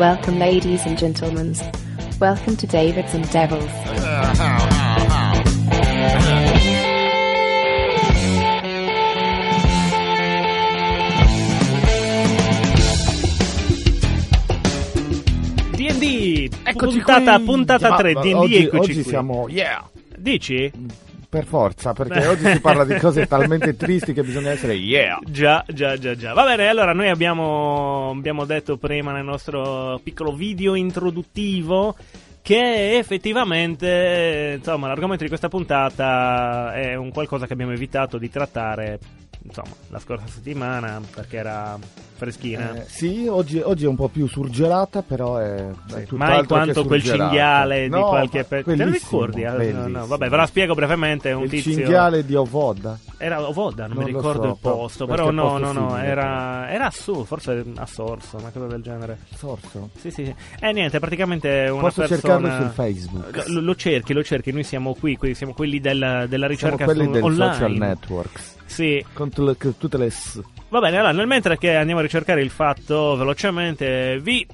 Welcome, ladies and gentlemen. Welcome to Davids and Devils. D&D, Eccoci puntata, qui. puntata Ma- 3, D&D, oggi, eccoci oggi qui. siamo yeah Dici? Per forza perché oggi si parla di cose talmente tristi che bisogna essere yeah Già, già, già, già. Va bene, allora noi abbiamo, abbiamo detto prima nel nostro piccolo video introduttivo che effettivamente, insomma, l'argomento di questa puntata è un qualcosa che abbiamo evitato di trattare, insomma, la scorsa settimana perché era freschina. Eh, sì oggi, oggi è un po' più surgelata però è, è tutt'altro Mai quanto quel cinghiale di No, qualche ma pe- Te lo ricordi? Ah, no, no, vabbè, ve la spiego brevemente. Un il tizio. cinghiale di Ovoda Era Ovoda, non, Non mi ricordo so, il posto, qualche però no, posto no, no, era, era su, forse a Sorso, una cosa del genere. Sorso Sì, sì, sì. E niente, praticamente una posso persona... cercarlo su Facebook Lo, lo cerchi, lo cerchi, noi siamo qui, qui siamo quelli del- della siamo ricerca quelli su- del online. social networks Sì, con tu- con tutte le s Va bene, allora nel mentre che andiamo a ricercare il fatto velocemente, vi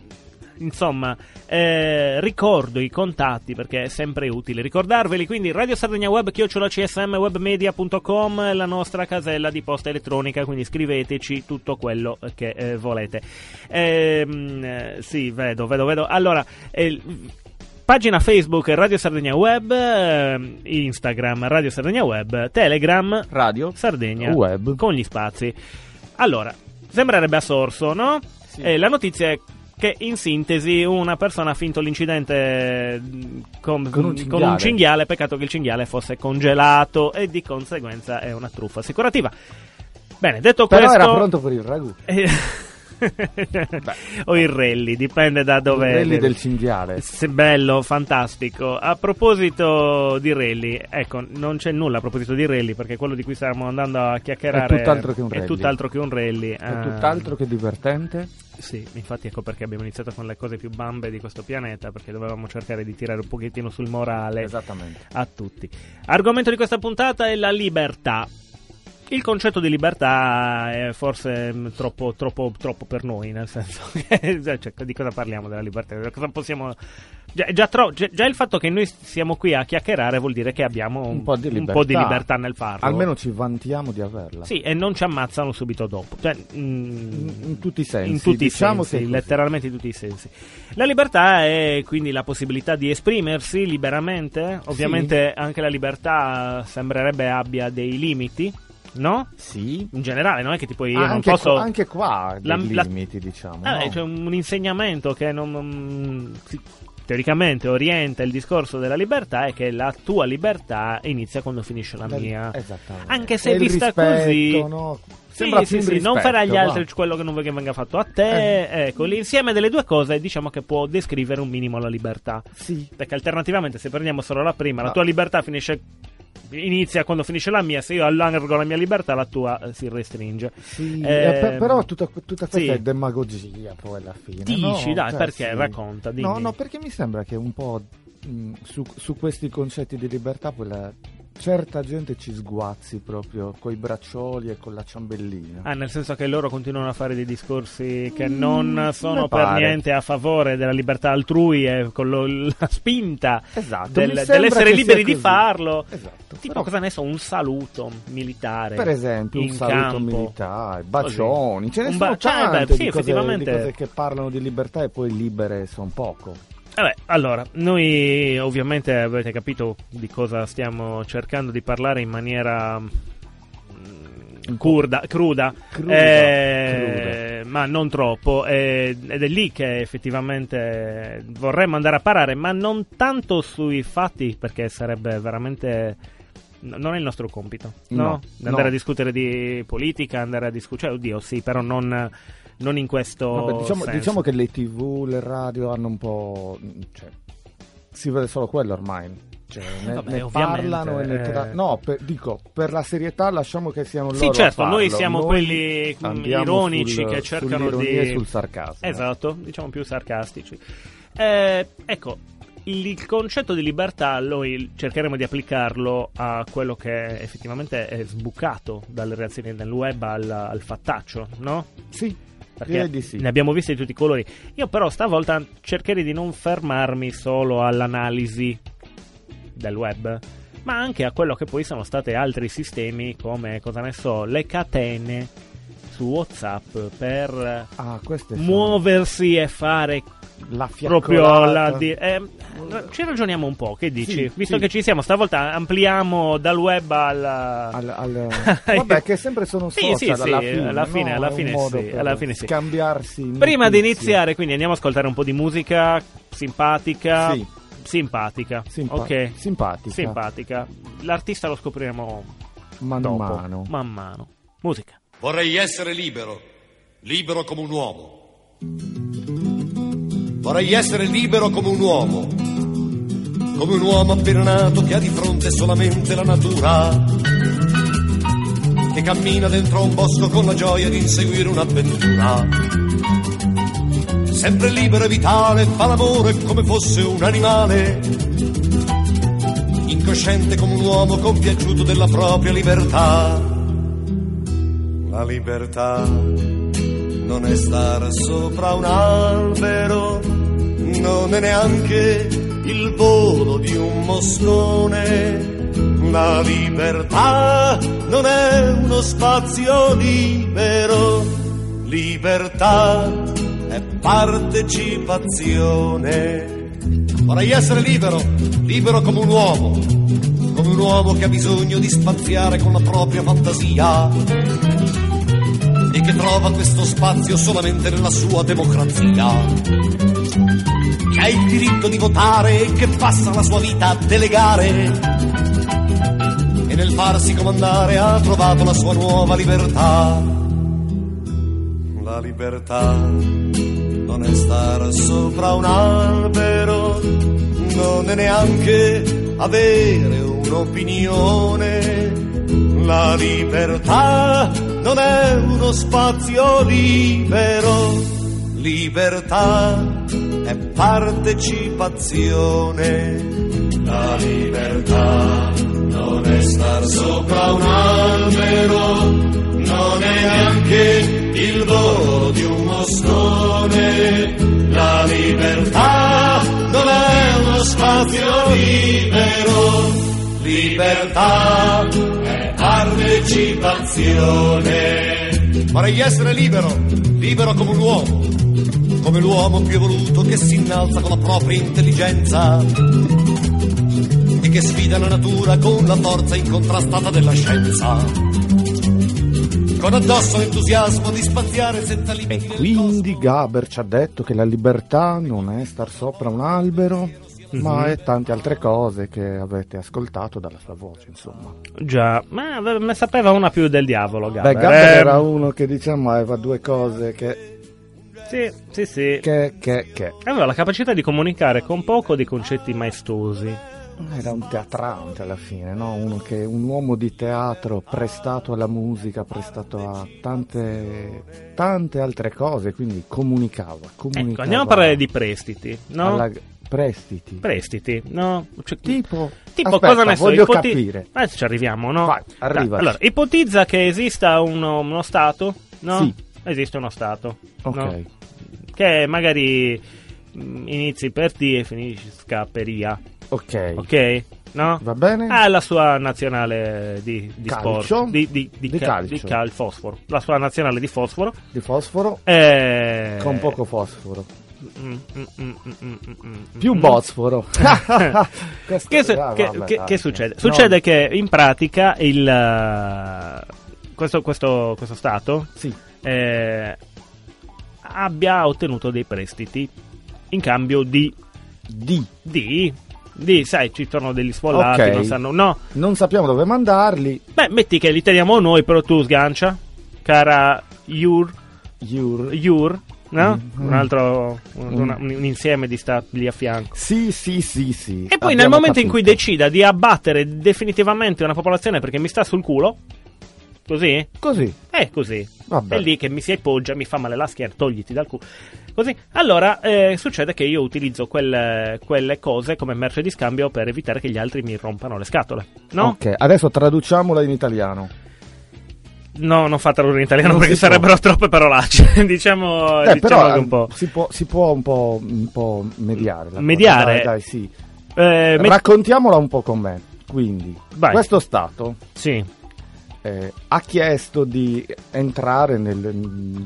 insomma eh, ricordo i contatti perché è sempre utile ricordarveli. Quindi Radio Sardegna Web, chiocciola csmwebmedia.com, la nostra casella di posta elettronica. Quindi scriveteci tutto quello che eh, volete. Eh, sì, vedo, vedo, vedo. Allora. Eh, Pagina Facebook Radio Sardegna Web, eh, Instagram Radio Sardegna Web, Telegram radio Sardegna web con gli spazi. Allora, sembrerebbe a sorso, no? Sì. E la notizia è che in sintesi una persona ha finto l'incidente mh, con, Con un con cinghiale. un cinghiale, peccato che il cinghiale fosse congelato e di conseguenza è una truffa assicurativa. Bene, detto però questo... era pronto per il ragù o il rally, dipende da dove... quelli del cinghiale Se- Bello, fantastico. A proposito di rally, ecco, non c'è nulla a proposito di rally perché quello di cui stiamo andando a chiacchierare È tutt'altro che un è rally. tutt'altro che un rally. è tutt'altro che divertente Sì, infatti ecco perché abbiamo iniziato con le cose più bambe di questo pianeta perché dovevamo cercare di tirare un pochettino sul morale a tutti. Argomento di questa puntata è la libertà. Il concetto di libertà è forse mm, troppo, troppo, troppo per noi, nel senso che cioè, di cosa parliamo della libertà? Possiamo... Già, già tro- già- il fatto che noi siamo qui a chiacchierare vuol dire che abbiamo un, un po' di libertà, po' di libertà nel farlo. almeno ci vantiamo di averla Sì, e non ci ammazzano subito dopo. Cioè, mm, in, in tutti i sensi in tutti diciamo i sensi, letteralmente in tutti i sensi. La libertà è quindi la possibilità di esprimersi liberamente. Ovviamente anche la libertà sembrerebbe abbia dei limiti, no? sì In generale, non è che tipo io Ah, non posso. qua, anche qua La- dei la- limiti diciamo Ah, no? C'è un, un insegnamento che non, non- sì, teoricamente orienta il discorso della libertà è che la tua libertà inizia quando finisce la mia. esattamente. Anche se E vista rispetto, così- no? Sì, Sembra sì, più un sì, non rispetto, fare agli altri quello che non vuoi che venga fatto a te. Ecco, l'insieme delle due cose diciamo che può descrivere un minimo la libertà. sì Perché alternativamente, se prendiamo solo la prima, la No. tua libertà finisce. Inizia quando finisce la mia, se io allargo la mia libertà, la tua eh, si restringe. Sì, Eh, eh, per- però tutta, tutta questa sì. è demagogia poi alla fine. Dici, no? dai, Cioè, perché? sì. Racconta, dimmi. No, no, perché mi sembra che un po' mh, su, su questi concetti di libertà poi la- certa gente ci sguazzi proprio coi braccioli e con la ciambellina. Ah, nel senso che loro continuano a fare dei discorsi che Mm, non sono per niente a favore della libertà altrui e con lo- la spinta Esatto, del- dell'essere liberi di farlo. Esatto. Tipo, però, cosa ne so, un saluto militare. per esempio, un saluto campo. militare, bacioni, ce ne Un sono ba- cioè, tante beh, sì, di, cose, effettivamente. di cose che parlano di libertà e poi libere sono poco. Vabbè, allora, noi ovviamente avete capito di cosa stiamo cercando di parlare in maniera mm, curda, cruda, Cruda, eh, ma non troppo, eh, ed è lì che effettivamente vorremmo andare a parare, ma non tanto sui fatti, perché sarebbe veramente... no- Non è il nostro compito, no? No, Andare no. a discutere di politica, andare a discutere... Cioè, oddio, sì, però non, non in questo Vabbè, diciamo, diciamo che le tv, le radio hanno un po'. Cioè, si vede solo quello ormai. Cioè, ne, Vabbè, ne parlano e ne tra- eh. No, per- dico, per la serietà lasciamo che siano loro. Sì, certo, noi siamo Noi quelli ironici sul- che cercano di... sul sarcasmo. Esatto, diciamo più sarcastici. Eh, ecco, il, il concetto di libertà noi cercheremo di applicarlo a quello che effettivamente è sbucato dalle reazioni del web al, al fattaccio, no? Sì, perché sì. ne abbiamo visti di tutti i colori. Io però stavolta cercherei di non fermarmi solo all'analisi del web, ma anche a quello che poi sono stati altri sistemi come, cosa ne so, le catene su WhatsApp per Ah, muoversi e fare la proprio la di- eh, ci ragioniamo un po', che dici? Sì, Visto sì. che ci siamo, stavolta ampliamo dal web al... Al- al- vabbè, che sempre sono Sì, social sì, sì, alla fine. alla fine- no? alla fine sì, alla fine sì. Scambiarsi. Prima di notizie. iniziare, quindi andiamo ad ascoltare un po' di musica simpatica. Sì. Simpatica. Simpa- ok. Simpatica. Simpatica. L'artista lo scopriremo Man dopo. mano. Man mano. Musica. Vorrei essere libero, libero come un uomo. Vorrei essere libero come un uomo, come un uomo appena nato che ha di fronte solamente la natura, che cammina dentro un bosco con la gioia di inseguire un'avventura. Sempre libero e vitale, fa l'amore come fosse un animale, incosciente come un uomo compiaciuto della propria libertà. La libertà non è star sopra un albero, non è neanche il volo di un moscone. La libertà non è uno spazio libero, libertà è partecipazione. Vorrei essere libero, libero come un uomo, come un uomo che ha bisogno di spaziare con la propria fantasia e che trova questo spazio solamente nella sua democrazia. Che ha il diritto di votare e che passa la sua vita a delegare. E nel farsi comandare ha trovato la sua nuova libertà. La libertà non è star sopra un albero, non è neanche avere un'opinione. La libertà non è uno spazio libero, libertà è partecipazione. La libertà non è star sopra un albero, non è neanche il volo di un moscone. La libertà non è uno spazio libero, libertà partecipazione. Vorrei essere libero, libero come un uomo, come l'uomo più evoluto che si innalza con la propria intelligenza e che sfida la natura con la forza incontrastata della scienza. Con addosso l'entusiasmo di spaziare senza E limiti nel quindi. Gaber ci ha detto che la libertà non è star sopra un albero, ma è tante altre cose che avete ascoltato dalla sua voce, insomma. Già, ma ne sapeva una più del diavolo, Gabber. Beh, Gaber Eh, era uno che diciamo aveva due cose che... Sì, sì, sì. che, che, che. Aveva la capacità di comunicare con poco di concetti maestosi. Era un teatrante alla fine, no? Uno che, un uomo di teatro prestato alla musica, prestato a tante, tante altre cose, quindi comunicava. comunicava Ecco, andiamo a parlare di prestiti, no? alla- prestiti. Prestiti, no? Cioè, Tipo, Tipo, aspetta, cosa ne so? voglio ipoti- capire. Adesso ci arriviamo, no? Vai, arrivaci. Dai, Allora, ipotizza che esista uno, uno Stato, no? Sì. Esiste uno Stato, Ok. no? Che magari mm, inizi per T e finisca per IA, Ok. ok? No? Va bene? Ha la sua nazionale di, di Calcio? sport, di, di, di, Di ca- calcio. cal- fosforo, la sua nazionale di fosforo. Di fosforo Eh... con poco fosforo. Mm, mm, mm, Più mm. bosforo. Che, su- ah, che- vabbè, che- dai. che succede? No, Succede che in pratica il, eh, questo, questo- questo Stato Sì. eh, abbia ottenuto dei prestiti in cambio di, di. di, di, sai, ci sono degli sfollati, Ok. non sanno, no, Non sappiamo dove mandarli. beh, metti che li teniamo noi, però tu sgancia, cara Yur, Yur. Yur, no? Mm. Un altro, un, un insieme di stati lì a fianco. Sì, sì, sì, sì. E poi nel Abbiamo momento in cui capito. decida di abbattere definitivamente una popolazione perché mi sta sul culo, così, Così. è così. Vabbè. È lì che mi si appoggia, mi fa male la schiena, togliti dal culo. Così. Allora, eh, succede che io utilizzo quelle, quelle cose come merce di scambio per evitare che gli altri mi rompano le scatole. No? Ok, adesso traduciamola in italiano. No, non fatelo in italiano Non perché si può. sarebbero troppe parolacce. diciamo Eh, diciamo però eh, un po'. si, può, si può un po', un po' mediare. Mediare? Dai, dai, sì. Eh, Raccontiamola un po' con me. Quindi, Vai. questo Stato sì, eh, ha chiesto di entrare nel,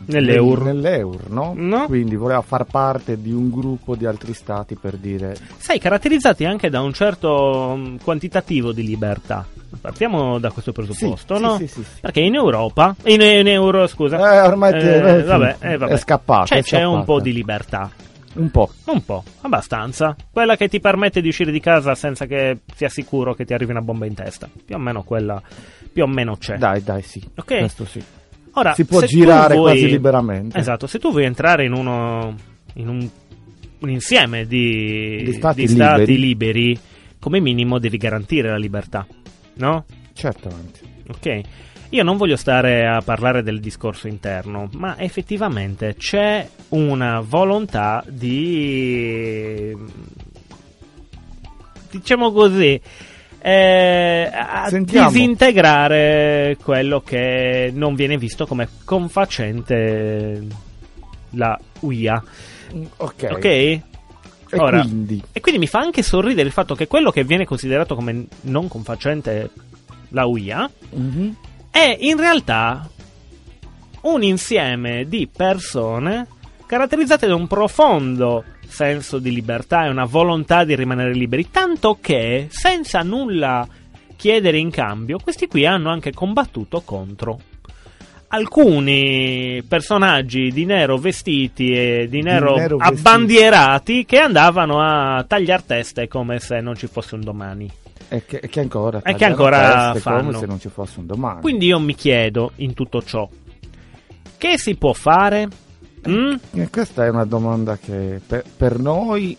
Nell'Eur. nel- nell'Eur, no? No. Quindi voleva far parte di un gruppo di altri stati per dire sai, caratterizzati anche da un certo mm, quantitativo di libertà. Partiamo da questo presupposto, sì, no? sì, sì. Perché in Europa, in, in euro, scusa, Eh, ormai te- Eh, eh, vabbè, eh, vabbè. è scappata. C'è, è c'è un po' di libertà. Un po'. Un po', abbastanza. Quella che ti permette di uscire di casa senza che sia sicuro che ti arrivi una bomba in testa. Più o meno quella, più o meno c'è. Dai, dai, sì. Ok. Questo sì. Ora, si può girare vuoi- quasi liberamente. Esatto, se tu vuoi entrare in uno in un, un insieme di, Di stati stati liberi. liberi, come minimo devi garantire la libertà, no? Certamente. Ok. Io non voglio stare a parlare del discorso interno, ma effettivamente c'è una volontà di diciamo così eh, a Sentiamo. disintegrare quello che non viene visto come confacente la UIA. Ok. Ok? E Ora, quindi e quindi mi fa anche sorridere il fatto che quello che viene considerato come non confacente la UIA Mhm. è in realtà un insieme di persone caratterizzate da un profondo senso di libertà e una volontà di rimanere liberi, tanto che senza nulla chiedere in cambio, questi qui hanno anche combattuto contro alcuni personaggi di nero vestiti e di nero, nero vestiti. abbandierati che andavano a tagliar teste come se non ci fosse un domani. E che, che ancora E che ancora teste come fanno. se non ci fosse un domani. Quindi io mi chiedo in tutto ciò, che si può fare? Mm? Questa è una domanda che per, per noi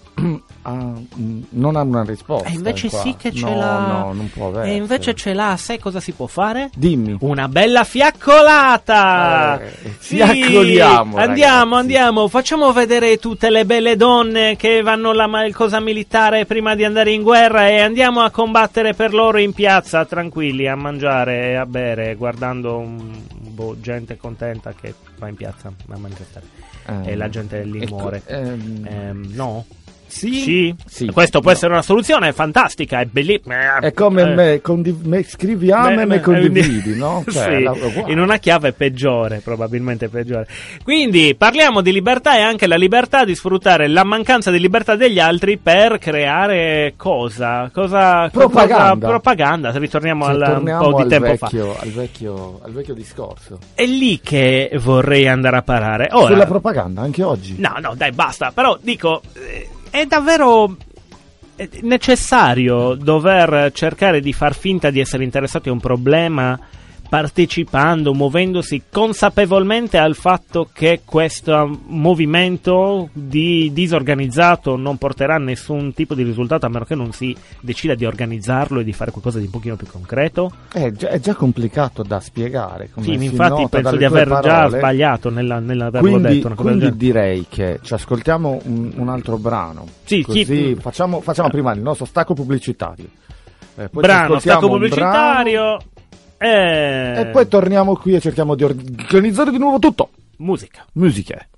ha- mm, non ha una risposta. E invece qua. sì che ce no, l'ha. No, non può avere. E invece ce l'ha, sai cosa si può fare? Dimmi. Una bella fiaccolata! Eh, fiaccoliamo, Andiamo, ragazzi. andiamo, facciamo vedere tutte le belle donne che vanno la ma- cosa militare prima di andare in guerra e andiamo a combattere per loro in piazza, tranquilli, a mangiare e a bere, guardando un- boh, gente contenta che va in piazza a mangiare. Eh, E la gente lì ecco, muore. ehm, Ehm, no? Sì, Sì? sì. Questo può No. essere una soluzione, è fantastica, è bellissima. È come Eh. me, condiv- me scriviamo Beh, e me condividi, no? sì, Cioè, la- uguale. in una chiave peggiore, probabilmente peggiore. Quindi parliamo di libertà e anche la libertà di sfruttare la mancanza di libertà degli altri per creare cosa? Cosa? Propaganda. cosa- propaganda, se ritorniamo Cioè, al, un po' di al tempo fa. vecchio, al, vecchio, al vecchio discorso. È lì che vorrei andare a parare. Ora, Sulla propaganda, anche oggi. No, no, dai, basta. Però dico, eh, è davvero eh, necessario dover cercare di far finta di essere interessati a un problema partecipando, muovendosi consapevolmente al fatto che questo movimento di disorganizzato non porterà a nessun tipo di risultato a meno che non si decida di organizzarlo e di fare qualcosa di un pochino più concreto. È già, è già complicato da spiegare. Sì, infatti penso di aver già parole. sbagliato nella, nell'averlo Quindi, detto. Quindi direi che ci ascoltiamo un, un altro brano. Sì, Così sì. facciamo, facciamo prima il nostro stacco pubblicitario. Eh, brano, stacco pubblicitario. brano E poi torniamo qui e cerchiamo di organizzare di nuovo tutto. musica. Musiche.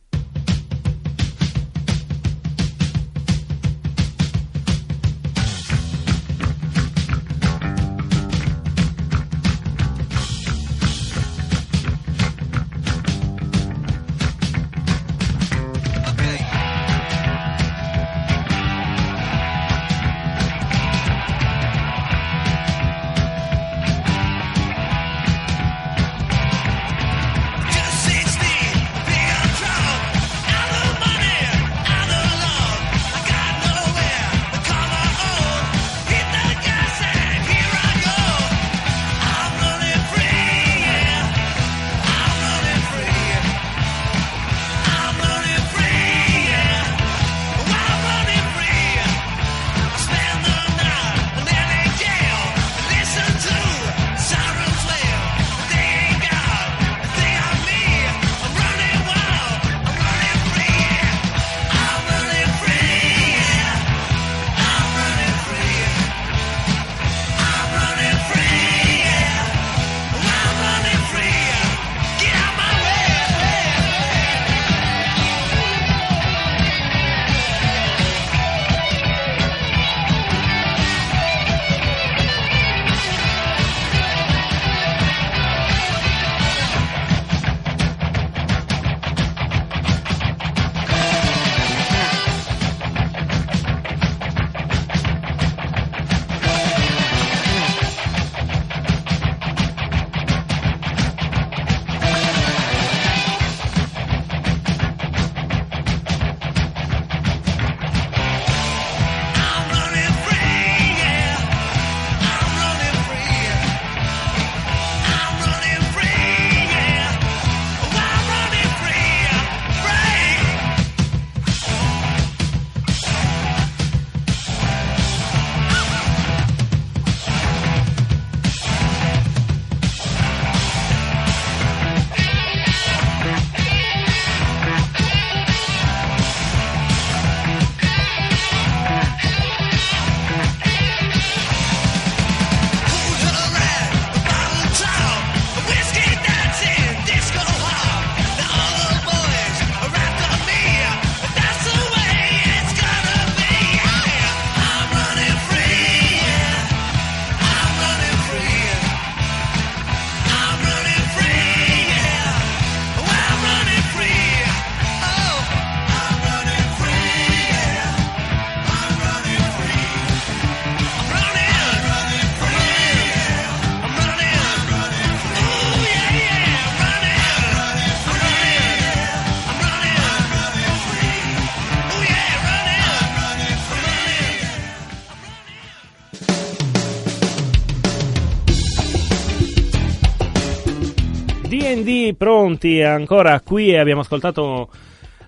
D&D pronti ancora qui abbiamo ascoltato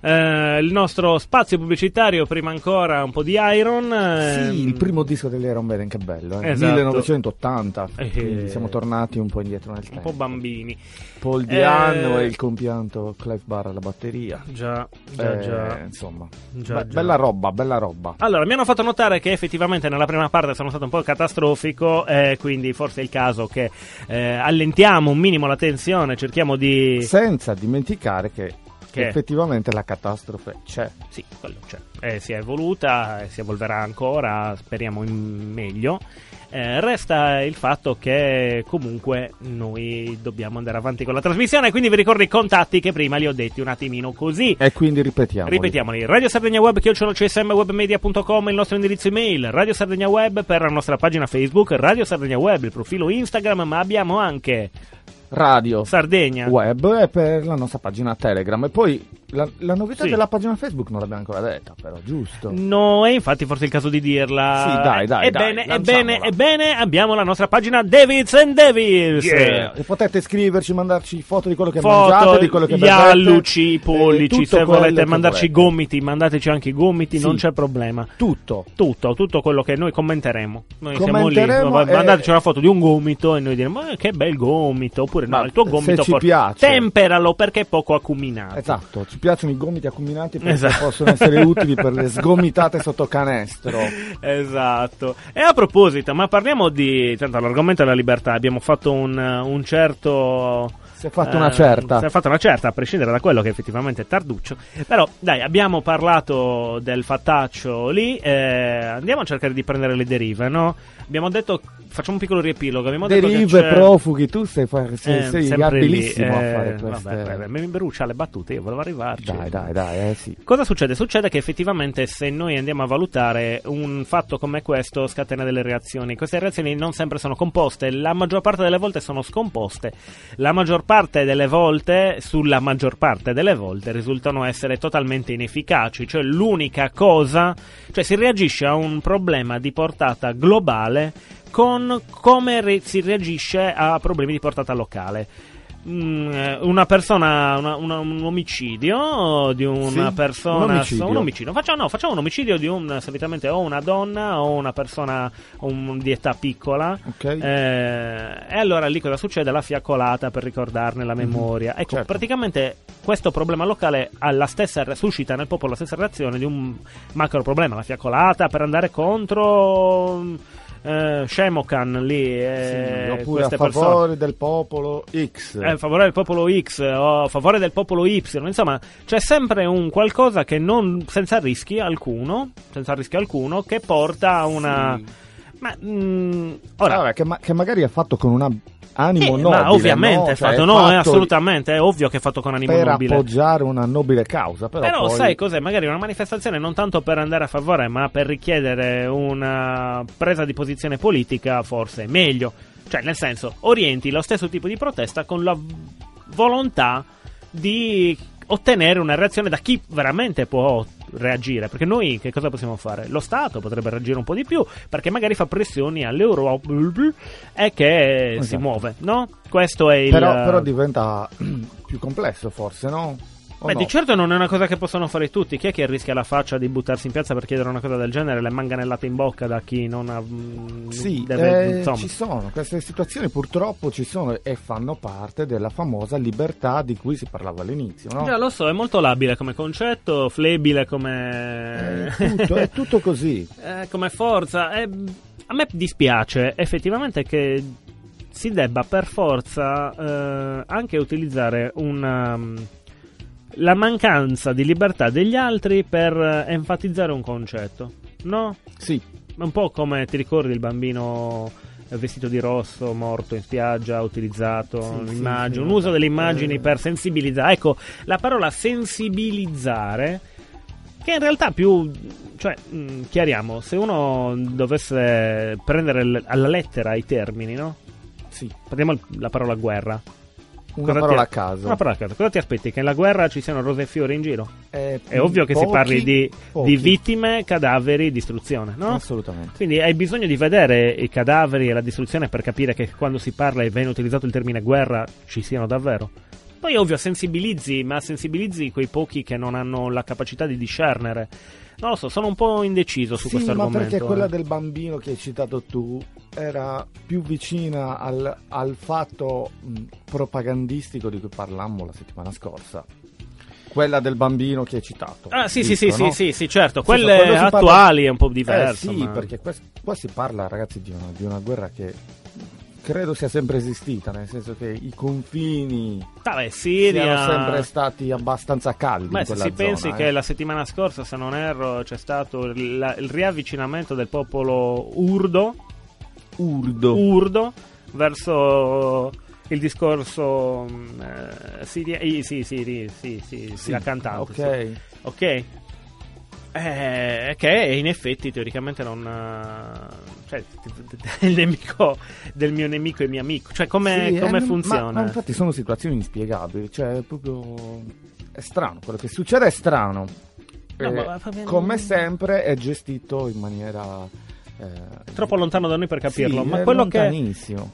eh, il nostro spazio pubblicitario prima ancora un po' di Iron ehm, Sì, il primo disco degli Iron Maiden, che bello, eh. Esatto. 1980, Eh, quindi siamo tornati un po' indietro nel un tempo. po' bambini Paul Eh, Diano e il compianto Clive Barr alla batteria. già già Eh, già Insomma, Già, Be- già. bella roba, bella roba. Allora, mi hanno fatto notare che effettivamente nella prima parte sono stato un po' catastrofico, eh, quindi forse è il caso che eh, allentiamo un minimo la tensione, cerchiamo di... Senza dimenticare che, Che? effettivamente la catastrofe c'è. Sì, quello c'è. Eh, si è evoluta, eh, si evolverà ancora, speriamo in meglio. Eh, resta il fatto che comunque noi dobbiamo andare avanti con la trasmissione, quindi vi ricordo i contatti che prima li ho detti un attimino così. E quindi ripetiamo. Ripetiamoli, Radio Sardegna Web, csmwebmedia.com, il nostro indirizzo email, Radio Sardegna Web per la nostra pagina Facebook, Radio Sardegna Web, il profilo Instagram, ma abbiamo anche Radio Sardegna. Web e per la nostra pagina Telegram. E poi la, la novità Sì. della pagina Facebook non l'abbiamo ancora detta, però, giusto? No, e infatti forse è il caso di dirla. Sì, dai, dai, Ebbene, dai, ebbene, ebbene, abbiamo la nostra pagina Davids and Devils. Yeah. E potete scriverci, mandarci foto di quello che Foto, mangiate, di quello che bevete, alluci, i eh, pollici, tutto se volete mandarci i volete. gomiti, mandateci anche i gomiti, Sì. non c'è problema. Tutto. Tutto, tutto quello che noi commenteremo. Noi siamo lì, Commenteremo no, e- mandateci una foto di un gomito e noi diremo "Eh, che bel gomito, oppure no, Ma il tuo se gomito ci forse- piace. temperalo perché è poco acuminato. Esatto, ci piacciono i gomiti acuminati perché Esatto. possono essere utili per le sgomitate sotto canestro. Esatto. E a proposito, ma parliamo di. Tanto l'argomento è la libertà. Abbiamo fatto un, un certo. Si è fatta una certa. Si è fatta una certa, a prescindere da quello che effettivamente è tarduccio. Però, dai, abbiamo parlato del fattaccio lì. eh, andiamo a cercare di prendere le derive, no? Abbiamo detto. Facciamo un piccolo riepilogo. Abbiamo Derive, profughi, tu sei, sei, eh, sei abilissimo a eh, fare queste... Vabbè, vabbè, mi brucia le battute, io volevo arrivarci. Dai, dai, dai, eh sì. Cosa succede? Succede che effettivamente se noi andiamo a valutare un fatto come questo scatena delle reazioni. Queste reazioni non sempre sono composte, la maggior parte delle volte sono scomposte. La maggior parte delle volte, sulla maggior parte delle volte, risultano essere totalmente inefficaci. Cioè l'unica cosa, cioè si reagisce a un problema di portata globale con come re- si reagisce a problemi di portata locale. Mm, eh, una persona, una- una- un omicidio di una Sì, persona, un omicidio. un omicidio. Facciamo, no, facciamo un omicidio di un solitamente o una donna o una persona un- di età piccola. Ok. Eh, e allora lì cosa succede? La fiaccolata per ricordarne la memoria. Ecco, certo. praticamente questo problema locale ha la stessa, suscita nel popolo la stessa reazione di un macro problema, la fiaccolata per andare contro. Eh, Shemokan lì eh, Sì, oppure a queste persone favore del popolo X. eh, a favore del popolo X o a favore del popolo Y, insomma, c'è sempre un qualcosa che non senza rischi alcuno, senza rischio alcuno, che porta a una. Sì. Ma mm, ora. Vabbè, che, ma- che magari è fatto con un animo eh, nobile. ma ovviamente no? è Cioè, fatto, è no, è fatto assolutamente, è ovvio che è fatto con animo per nobile. appoggiare una nobile causa. Però, Però poi... sai cos'è? Magari una manifestazione non tanto per andare a favore, ma per richiedere una presa di posizione politica, forse è meglio. Cioè, nel senso, orienti lo stesso tipo di protesta con la volontà di ottenere una reazione da chi veramente può reagire. Perché noi che cosa possiamo fare? Lo Stato potrebbe reagire un po' di più, perché magari fa pressioni all'Europa e che si Esatto. muove, no? Questo è il... Però, però diventa più complesso, forse, no? Beh, no? di certo non è una cosa che possono fare tutti. Chi è che rischia la faccia di buttarsi in piazza per chiedere una cosa del genere? Le manganellate in bocca da chi non ha. mm, Sì, deve, eh, ci sono, queste situazioni purtroppo ci sono e fanno parte della famosa libertà di cui si parlava all'inizio, no? Già lo so, è molto labile come concetto, flebile come. È tutto, è tutto così. eh, come forza. Eh, a me dispiace effettivamente che si debba per forza eh, anche utilizzare una. mm, la mancanza di libertà degli altri per eh, enfatizzare un concetto, no? Sì, Un po' come ti ricordi il bambino vestito di rosso, morto in spiaggia, utilizzato Sì, un'immagine, sì, un sì. uso delle immagini Eh. per sensibilizzare. Ecco, la parola sensibilizzare, che in realtà più, cioè, mh, chiariamo, se uno dovesse prendere l- alla lettera i termini, no? sì. Prendiamo la parola guerra. Una Cosa parola ti- a caso. Una parola a caso. Cosa ti aspetti? Che nella guerra ci siano rose e fiori in giro? Eh, È ovvio che si parli di, di vittime, cadaveri, distruzione, no? Assolutamente. Quindi hai bisogno di vedere i cadaveri e la distruzione per capire che quando si parla e viene utilizzato il termine guerra ci siano davvero. Poi ovvio sensibilizzi, ma sensibilizzi quei pochi che non hanno la capacità di discernere. Non lo so, sono un po' indeciso su Sì, questo ma argomento. perché quella eh. del bambino che hai citato tu era più vicina al, al fatto mh, propagandistico di cui parlammo la settimana scorsa. Quella del bambino che hai citato. Ah, sì, sì, sì, sì, no? sì, sì, certo. Sì, Quelle si parla- attuali è un po' Eh diverso. sì, ma- perché qua, qua si parla, ragazzi, di una, di una guerra che credo sia sempre esistita, nel senso che i confini Vabbè, Siria... siano sempre stati abbastanza caldi Beh, se si pensi zona, che eh. la settimana scorsa, se non erro, c'è stato il, il riavvicinamento del popolo urdo, Urdo. urdo verso il discorso mm, eh, siria- eh, sì, sì, sì, sì, sì, sì, la cantante. sì. Ok. Eh, che in effetti teoricamente non... eh, Cioè, è il nemico del mio nemico e mio amico. Cioè, come, Sì, come eh, ma- funziona? Ma, infatti sono situazioni inspiegabili, cioè è proprio è strano, quello che succede è strano. No, Eh, ma- ma- come sempre è gestito in maniera eh, Troppo lontano da noi per capirlo. sì, ma è quello che...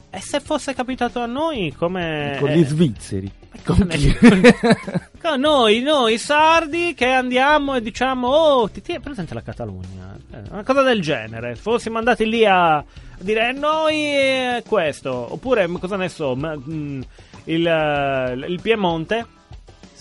E se fosse capitato a noi, come... con eh, gli svizzeri. Con chi- Con noi, noi sardi che andiamo e diciamo, oh, ti tieni presente la Catalogna? Eh, una cosa del genere. Fossimo andati lì a dire, noi è questo. Oppure, cosa ne so, mm, il, eh, il Piemonte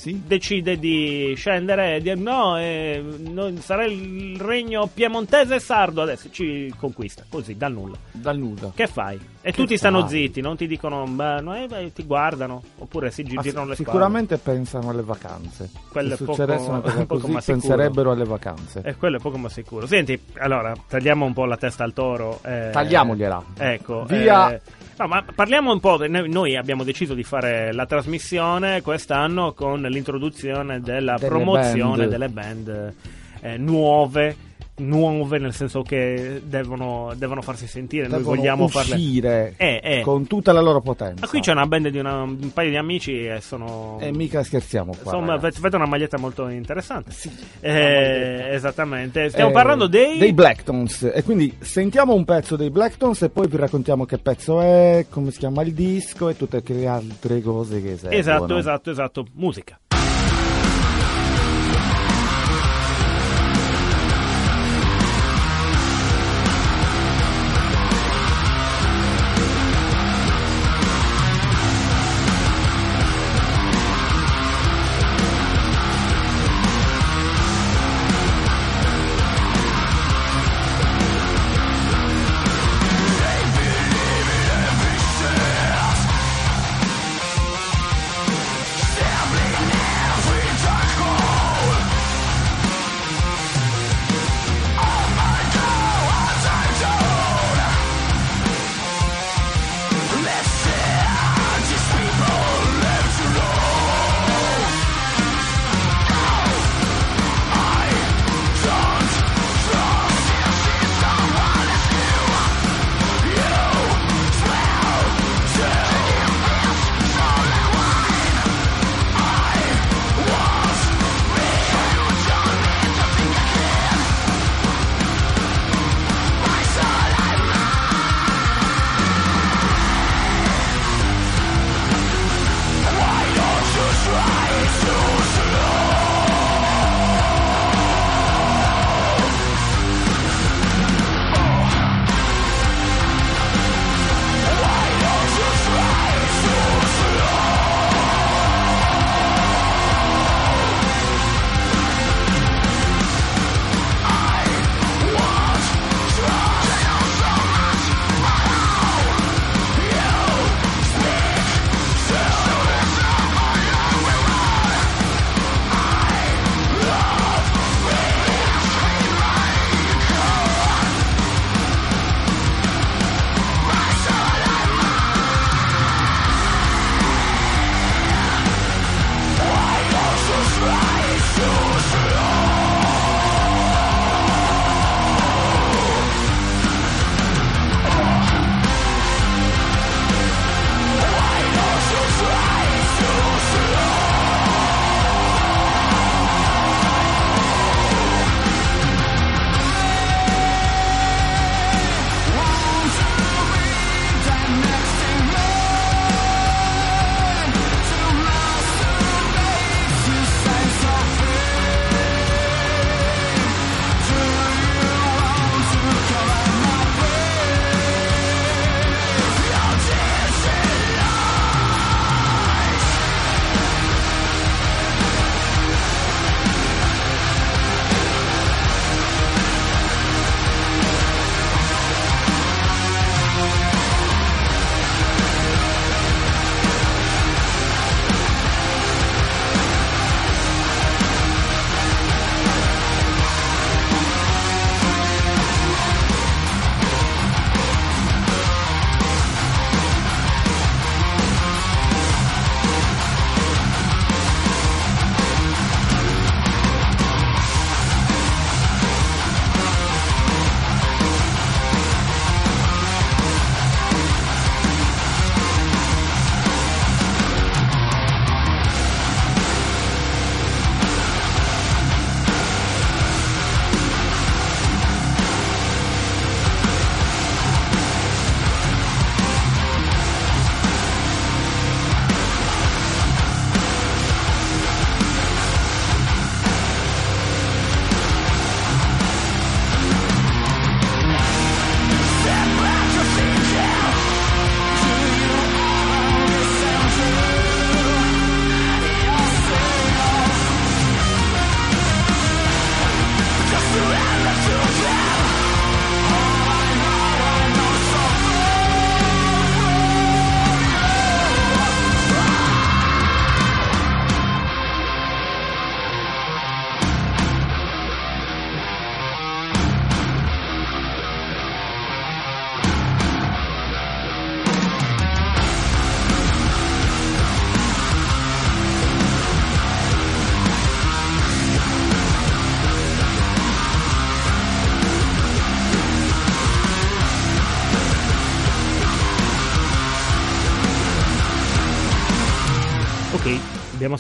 sì? decide di scendere e dire, no, eh, no, sarà il regno piemontese e sardo, adesso ci conquista, così, dal nulla. Dal nulla. Che fai? E Che tutti stanno fai? zitti, non ti dicono, beh, no, eh, ti guardano, oppure si gi- girano le spalle. sicuramente pensano alle vacanze. Quello Se succedesse una cosa così penserebbero alle vacanze. E quello è poco ma sicuro. Senti, allora, tagliamo un po' la testa al toro. eh, Tagliamogliela. Ecco. Via. No, ma parliamo un po'. Noi, noi abbiamo deciso di fare la trasmissione quest'anno con l'introduzione della Delle promozione band. delle band eh, nuove. Nuove nel senso che devono, devono farsi sentire. Noi Devono vogliamo farle. uscire Eh, eh. con tutta la loro potenza. Ma qui c'è una band di una- un paio di amici e sono. E mica scherziamo qua. Insomma, ragazzi. vedo una maglietta molto interessante. Sì. Eh, esattamente. Stiamo Eh, parlando dei. dei Blacktones e quindi sentiamo un pezzo dei Blacktones e poi vi raccontiamo che pezzo è, come si chiama il disco e tutte le altre cose che seguono. Esatto, esatto, esatto. Musica.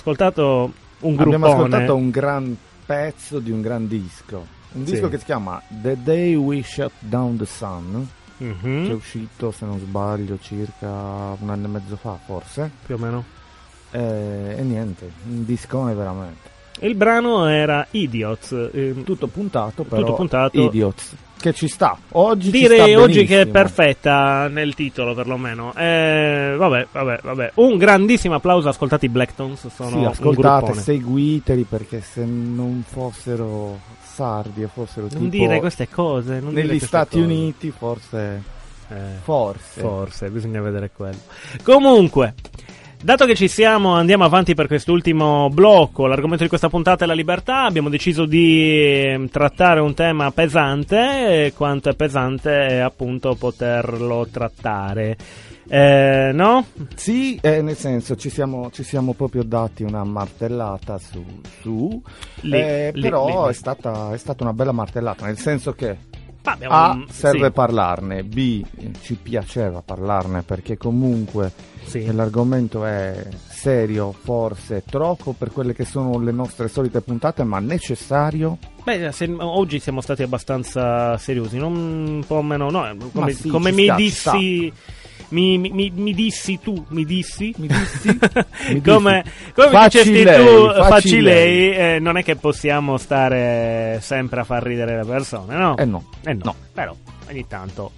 Ascoltato un Abbiamo gruppone. ascoltato un gran pezzo di un gran disco. Un Sì. disco che si chiama The Day We Shut Down the Sun, Mhm, che è uscito, se non sbaglio, circa un anno e mezzo fa, forse. più o meno. Eh, e niente, un discone veramente. Il brano era Idiots. ehm, Tutto puntato, però. Tutto puntato. Idiots. Che ci sta. Oggi ci Direi sta oggi che è perfetta nel titolo, perlomeno. Eh, vabbè, vabbè, vabbè. Un grandissimo applauso. Ascoltate i Blacktones. Sono Sì, ascoltate, seguiteli perché se non fossero sardi e fossero Non dire queste cose. non dire negli Stati cose. Uniti, forse. Eh, Forse. forse, bisogna vedere quello. Comunque. Dato che ci siamo, andiamo avanti per quest'ultimo blocco. L'argomento di questa puntata è la libertà. Abbiamo deciso di eh, trattare un tema pesante. E quanto è pesante è appunto poterlo trattare. Eh, no? Sì, eh, nel senso ci siamo, ci siamo proprio dati una martellata su, su Lì, eh, lì, però lì. È, stata, è stata una bella martellata, nel senso che abbiamo A serve sì, parlarne, B ci piaceva parlarne perché comunque sì. l'argomento è serio, forse troppo per quelle che sono le nostre solite puntate, ma necessario. Beh, se- oggi siamo stati abbastanza seriosi, non un po' meno. No, come, sì, come mi sta, dissi. Mi, mi- mi- mi dissi tu, mi dissi? Mi dissi? Mi come come Facci dicesti lei, tu, facci facci lei, lei. eh, non è che possiamo stare sempre a far ridere le persone, no? Eh no. Eh no, no. però ogni tanto.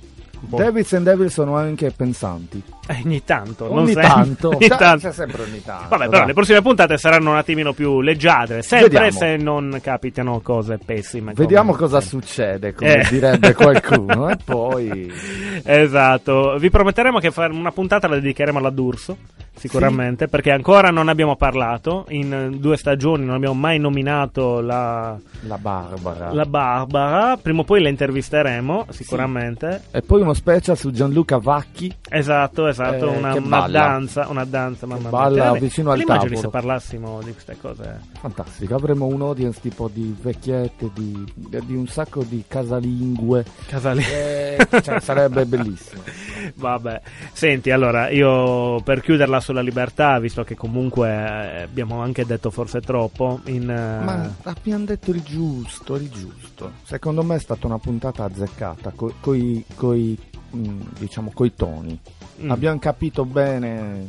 po'. Devils and Devil sono anche pensanti. Eh, ogni tanto, Ogni sempre. tanto. ogni tanto. c'è sempre ogni tanto. Vabbè, però dai. le prossime puntate saranno un attimino più leggiadre, sempre Vediamo. se non capitano cose pessime. Vediamo come- cosa succede, come Eh. direbbe qualcuno. e poi. Esatto, vi prometteremo che una puntata la dedicheremo alla D'Urso, sicuramente, perché ancora non abbiamo parlato, in eh, due stagioni non abbiamo mai nominato la, La Barbara. la Barbara, prima o poi la intervisteremo, sicuramente. E poi uno special su Gianluca Vacchi. Esatto, esatto, Eh, una, una danza, una danza, mamma balla vicino al immagini tavolo. se parlassimo di queste cose. Fantastico. Avremo un audience tipo di vecchiette, di, di un sacco di casalingue. Casali. Eh, cioè, sarebbe bellissimo. Vabbè, senti, allora io per chiuderla sulla libertà, visto che comunque eh, abbiamo anche detto forse troppo, in, eh, Ma abbiamo detto il giusto, il giusto. Secondo me è stata una puntata azzeccata, co- coi, coi, mm, diciamo, coi toni. Mm, Abbiamo capito bene,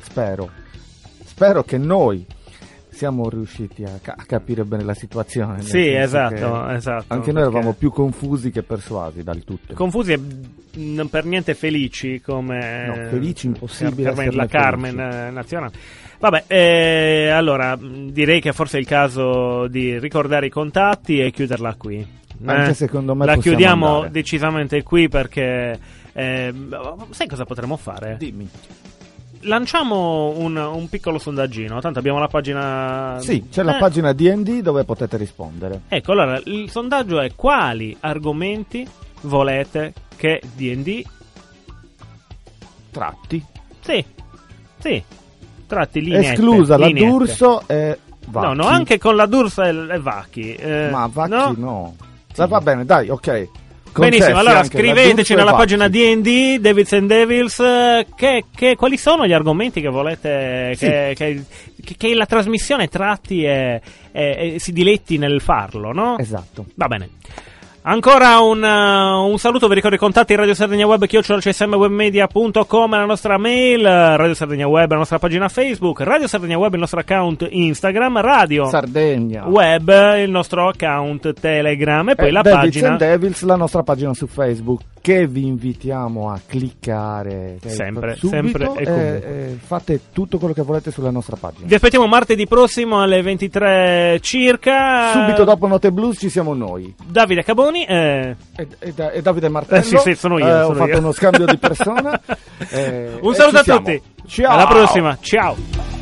spero. Spero che noi siamo riusciti a, ca- a capire bene la situazione. Sì, esatto, esatto. Anche noi eravamo più confusi che persuasi dal tutto. confusi e non per niente felici come No, felici, impossibile esserne la Carmen felici. eh, nazionale. Vabbè, eh, allora direi che forse è il caso di ricordare i contatti e chiuderla qui. Anche Eh, secondo me la chiudiamo andare. decisamente qui perché eh, sai cosa potremmo fare? Dimmi. Lanciamo un, un piccolo sondaggino. Tanto abbiamo la pagina. Sì, c'è la Eh, pagina DD dove potete rispondere. Ecco, allora il sondaggio è quali argomenti volete che DD. Tratti. Sì, sì, tratti lineette. Esclusa la lineette. D'Urso e Vacchi. No, no, anche con la D'Urso e, e Vacchi. eh, Ma Vacchi no? no. Sì. Va bene, dai, ok. Benissimo, allora scriveteci nella pagina DD, Davids and Devils, che, che- quali sono gli argomenti che volete Sì. che- che la trasmissione tratti e, e- e si diletti nel farlo, no? Esatto. Va bene. Ancora un, uh, un saluto, vi ricordo i contatti Radio Sardegna Web, csmwebmedia.com, la nostra mail, Radio Sardegna Web, la nostra pagina Facebook, Radio Sardegna Web, il nostro account Instagram, Radio Sardegna. Web, il nostro account Telegram e poi Eh, la Devils pagina... Devils, la nostra pagina su Facebook, che vi invitiamo a cliccare eh, Sempre, subito sempre e e, comunque. e fate tutto quello che volete sulla nostra pagina. Vi aspettiamo martedì prossimo alle 23 circa. Subito dopo Note Blues ci siamo noi. Davide Caboni. eh, E, e- e Davide Martello. Eh, sì, sì, sono io, Eh, ho sono fatto io. uno scambio di persona. eh, un saluto a tutti. Ciao. Alla prossima. Ciao.